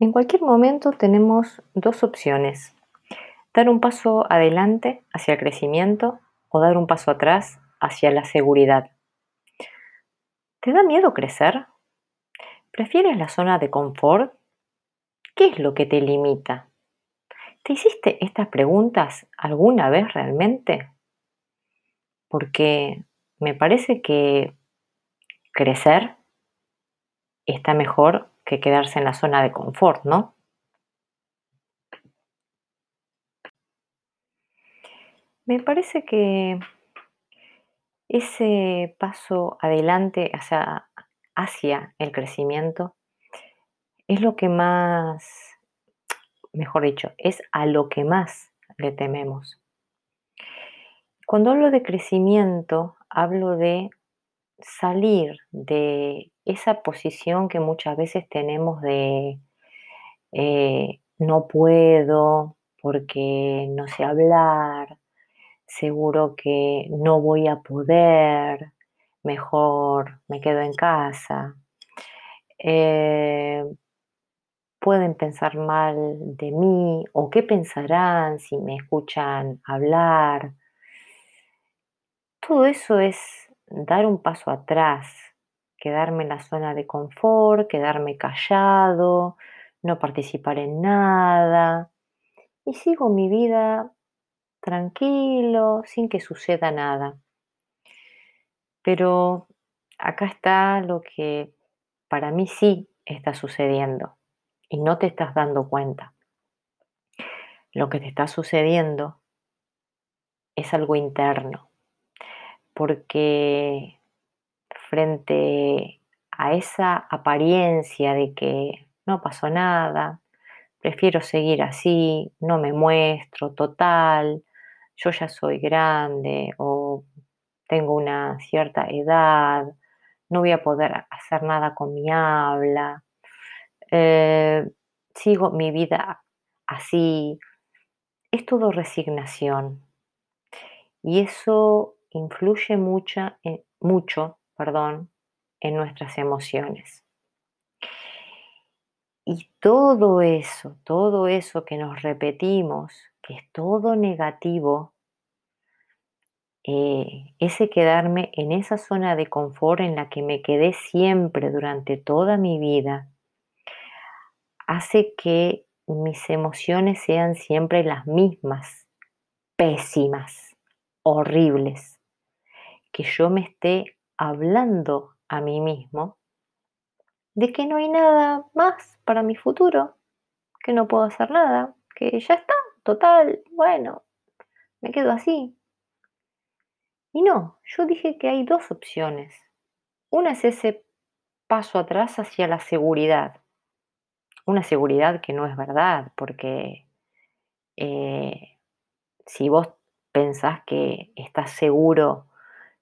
En cualquier momento tenemos dos opciones. Dar un paso adelante hacia el crecimiento o dar un paso atrás hacia la seguridad. ¿Te da miedo crecer? ¿Prefieres la zona de confort? ¿Qué es lo que te limita? ¿Te hiciste estas preguntas alguna vez realmente? Porque me parece que crecer está mejor que quedarse en la zona de confort, ¿no? Me parece que ese paso adelante hacia, hacia el crecimiento es lo que más, mejor dicho, es a lo que más le tememos. Cuando hablo de crecimiento, hablo de salir de esa posición que muchas veces tenemos de eh, no puedo porque no sé hablar, seguro que no voy a poder, mejor me quedo en casa. Eh, pueden pensar mal de mí o qué pensarán si me escuchan hablar. Todo eso es dar un paso atrás, quedarme en la zona de confort, quedarme callado, no participar en nada y sigo mi vida tranquilo, sin que suceda nada. Pero acá está lo que para mí sí está sucediendo y no te estás dando cuenta. Lo que te está sucediendo es algo interno porque frente a esa apariencia de que no pasó nada, prefiero seguir así, no me muestro, total, yo ya soy grande o tengo una cierta edad, no voy a poder hacer nada con mi habla, eh, sigo mi vida así, es todo resignación. Y eso influye mucho, mucho perdón, en nuestras emociones. Y todo eso, todo eso que nos repetimos, que es todo negativo, eh, ese quedarme en esa zona de confort en la que me quedé siempre durante toda mi vida, hace que mis emociones sean siempre las mismas, pésimas, horribles que yo me esté hablando a mí mismo de que no hay nada más para mi futuro, que no puedo hacer nada, que ya está, total, bueno, me quedo así. Y no, yo dije que hay dos opciones. Una es ese paso atrás hacia la seguridad. Una seguridad que no es verdad, porque eh, si vos pensás que estás seguro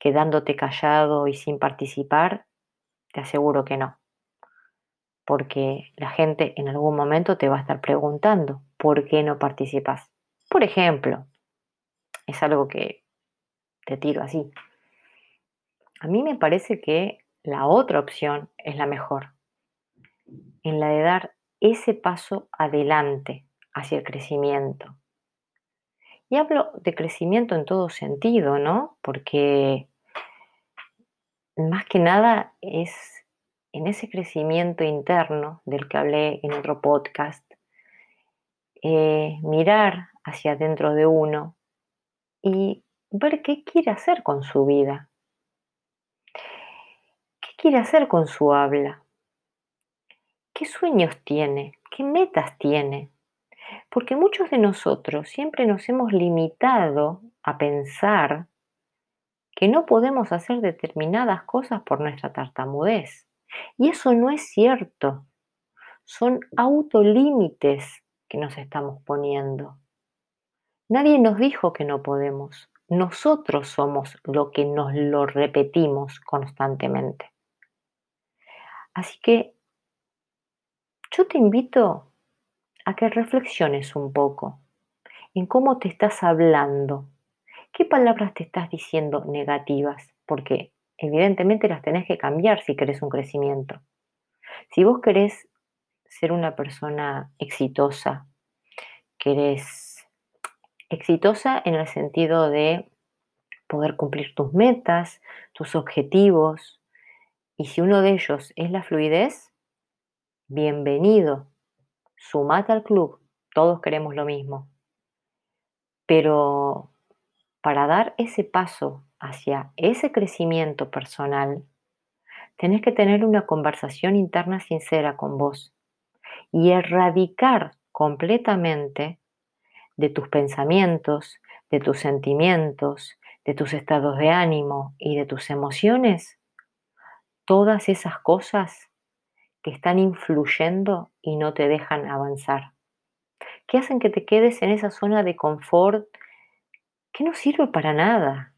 quedándote callado y sin participar, te aseguro que no. Porque la gente en algún momento te va a estar preguntando por qué no participas. Por ejemplo, es algo que te tiro así. A mí me parece que la otra opción es la mejor, en la de dar ese paso adelante hacia el crecimiento. Y hablo de crecimiento en todo sentido, ¿no? Porque más que nada es en ese crecimiento interno del que hablé en otro podcast, eh, mirar hacia adentro de uno y ver qué quiere hacer con su vida, qué quiere hacer con su habla, qué sueños tiene, qué metas tiene. Porque muchos de nosotros siempre nos hemos limitado a pensar que no podemos hacer determinadas cosas por nuestra tartamudez. Y eso no es cierto. Son autolímites que nos estamos poniendo. Nadie nos dijo que no podemos. Nosotros somos lo que nos lo repetimos constantemente. Así que yo te invito a que reflexiones un poco en cómo te estás hablando ¿Qué palabras te estás diciendo negativas? Porque evidentemente las tenés que cambiar si querés un crecimiento. Si vos querés ser una persona exitosa, que eres exitosa en el sentido de poder cumplir tus metas, tus objetivos, y si uno de ellos es la fluidez, bienvenido, sumate al club, todos queremos lo mismo. Pero para dar ese paso hacia ese crecimiento personal, tenés que tener una conversación interna sincera con vos y erradicar completamente de tus pensamientos, de tus sentimientos, de tus estados de ánimo y de tus emociones todas esas cosas que están influyendo y no te dejan avanzar, que hacen que te quedes en esa zona de confort que no sirve para nada,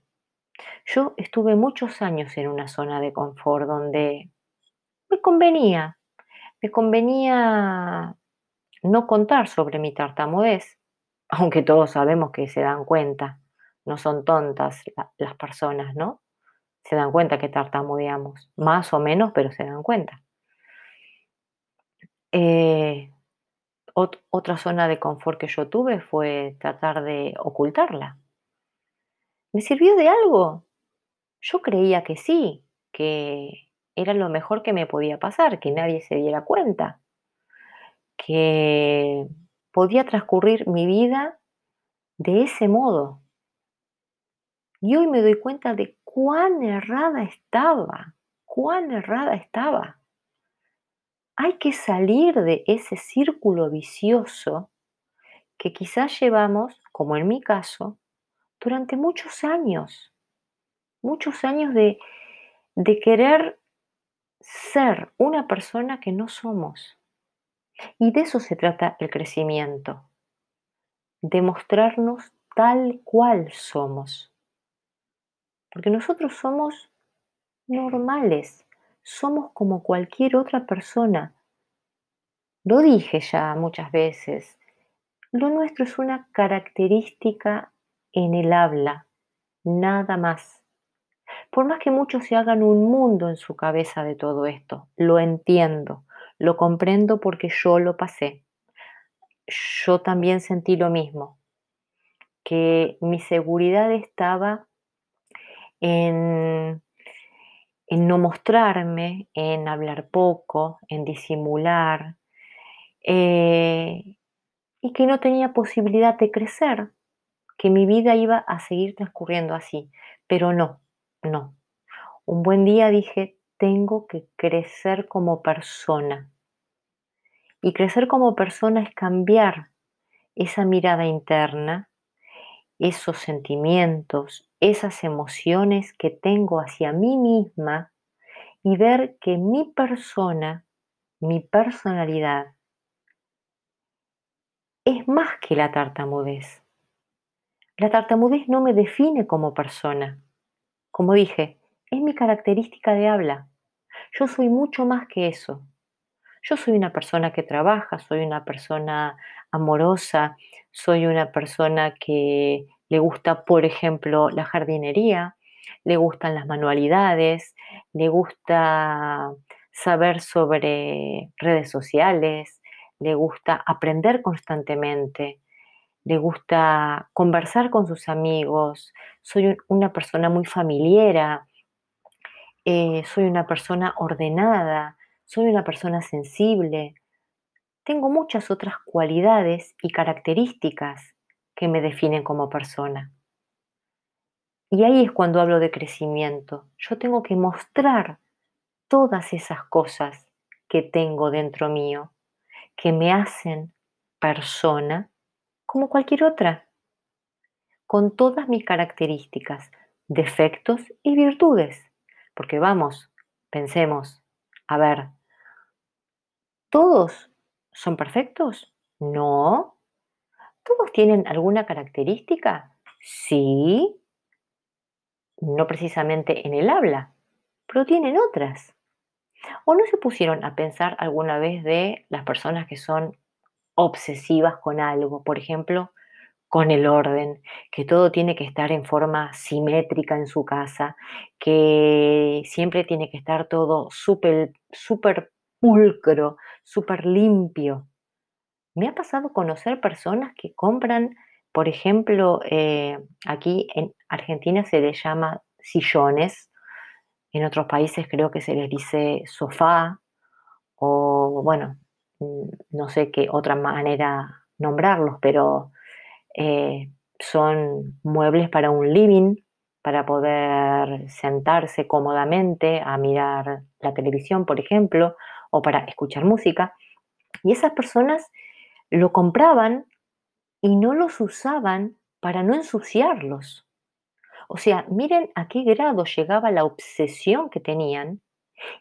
yo estuve muchos años en una zona de confort donde me convenía, me convenía no contar sobre mi tartamudez, aunque todos sabemos que se dan cuenta, no son tontas las personas, ¿no? Se dan cuenta que tartamudeamos, más o menos, pero se dan cuenta. Eh, otra zona de confort que yo tuve fue tratar de ocultarla. ¿Me sirvió de algo? Yo creía que sí, que era lo mejor que me podía pasar, que nadie se diera cuenta, que podía transcurrir mi vida de ese modo. Y hoy me doy cuenta de cuán errada estaba, cuán errada estaba. Hay que salir de ese círculo vicioso que quizás llevamos, como en mi caso, durante muchos años muchos años de, de querer ser una persona que no somos. Y de eso se trata el crecimiento, de mostrarnos tal cual somos. Porque nosotros somos normales, somos como cualquier otra persona. Lo dije ya muchas veces, lo nuestro es una característica en el habla, nada más. Por más que muchos se hagan un mundo en su cabeza de todo esto, lo entiendo, lo comprendo porque yo lo pasé. Yo también sentí lo mismo, que mi seguridad estaba en, no mostrarme, en hablar poco, en disimular, eh, y que no tenía posibilidad de crecer, que mi vida iba a seguir transcurriendo así, pero no, no. Un buen día dije, tengo que crecer como persona. Y crecer como persona es cambiar esa mirada interna, esos sentimientos, esas emociones que tengo hacia mí misma y ver que mi persona, mi personalidad, es más que la tartamudez. La tartamudez no me define como persona. Como dije, es mi característica de habla. Yo soy mucho más que eso. Yo soy una persona que trabaja, soy una persona amorosa, soy una persona que le gusta, por ejemplo, la jardinería, le gustan las manualidades, le gusta saber sobre redes sociales, le gusta aprender constantemente, le gusta conversar con sus amigos, soy una persona muy familiera, eh, soy una persona ordenada, soy una persona sensible. Tengo muchas otras cualidades y características que me definen como persona. Y ahí es cuando hablo de crecimiento. Yo tengo que mostrar todas esas cosas que tengo dentro mío, que me hacen persona como cualquier otra, con todas mis características, defectos y virtudes. Porque vamos, pensemos, a ver, ¿todos son perfectos? No. ¿Todos tienen alguna característica? Sí. No precisamente en el habla, pero tienen otras. ¿O no se pusieron a pensar alguna vez de las personas que son obsesivas con algo, por ejemplo, con el orden, que todo tiene que estar en forma simétrica en su casa, que siempre tiene que estar todo súper, pulcro, súper limpio. Me ha pasado conocer personas que compran, por ejemplo, eh, aquí en Argentina se les llama sillones, en otros países creo que se les dice sofá o, bueno, no sé qué otra manera nombrarlos, pero eh, son muebles para un living, para poder sentarse cómodamente a mirar la televisión, por ejemplo, o para escuchar música. Y esas personas lo compraban y no los usaban para no ensuciarlos. O sea, miren a qué grado llegaba la obsesión que tenían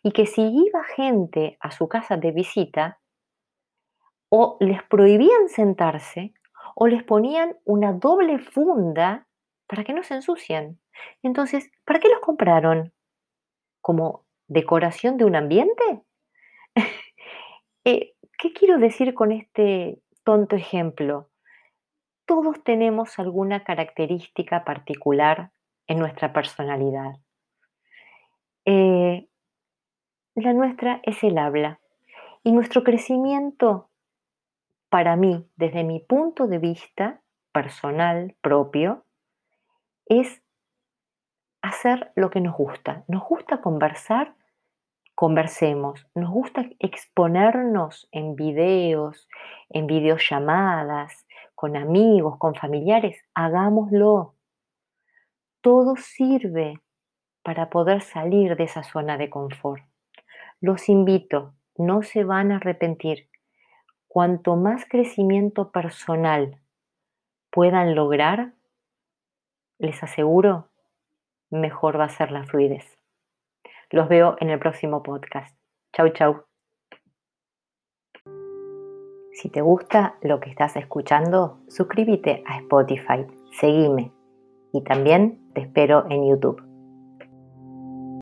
y que si iba gente a su casa de visita, o les prohibían sentarse o les ponían una doble funda para que no se ensucien. Entonces, ¿para qué los compraron? ¿Como decoración de un ambiente? Eh, ¿Qué quiero decir con este tonto ejemplo? Todos tenemos alguna característica particular en nuestra personalidad. Eh, la nuestra es el habla y nuestro crecimiento, para mí, desde mi punto de vista personal propio, es hacer lo que nos gusta. Nos gusta conversar, conversemos. Nos gusta exponernos en videos, en videollamadas, con amigos, con familiares. Hagámoslo. Todo sirve para poder salir de esa zona de confort. Los invito, no se van a arrepentir. Cuanto más crecimiento personal puedan lograr, les aseguro, mejor va a ser la fluidez. Los veo en el próximo podcast. Chau, chau. Si te gusta lo que estás escuchando, suscríbete a Spotify, seguime y también te espero en YouTube.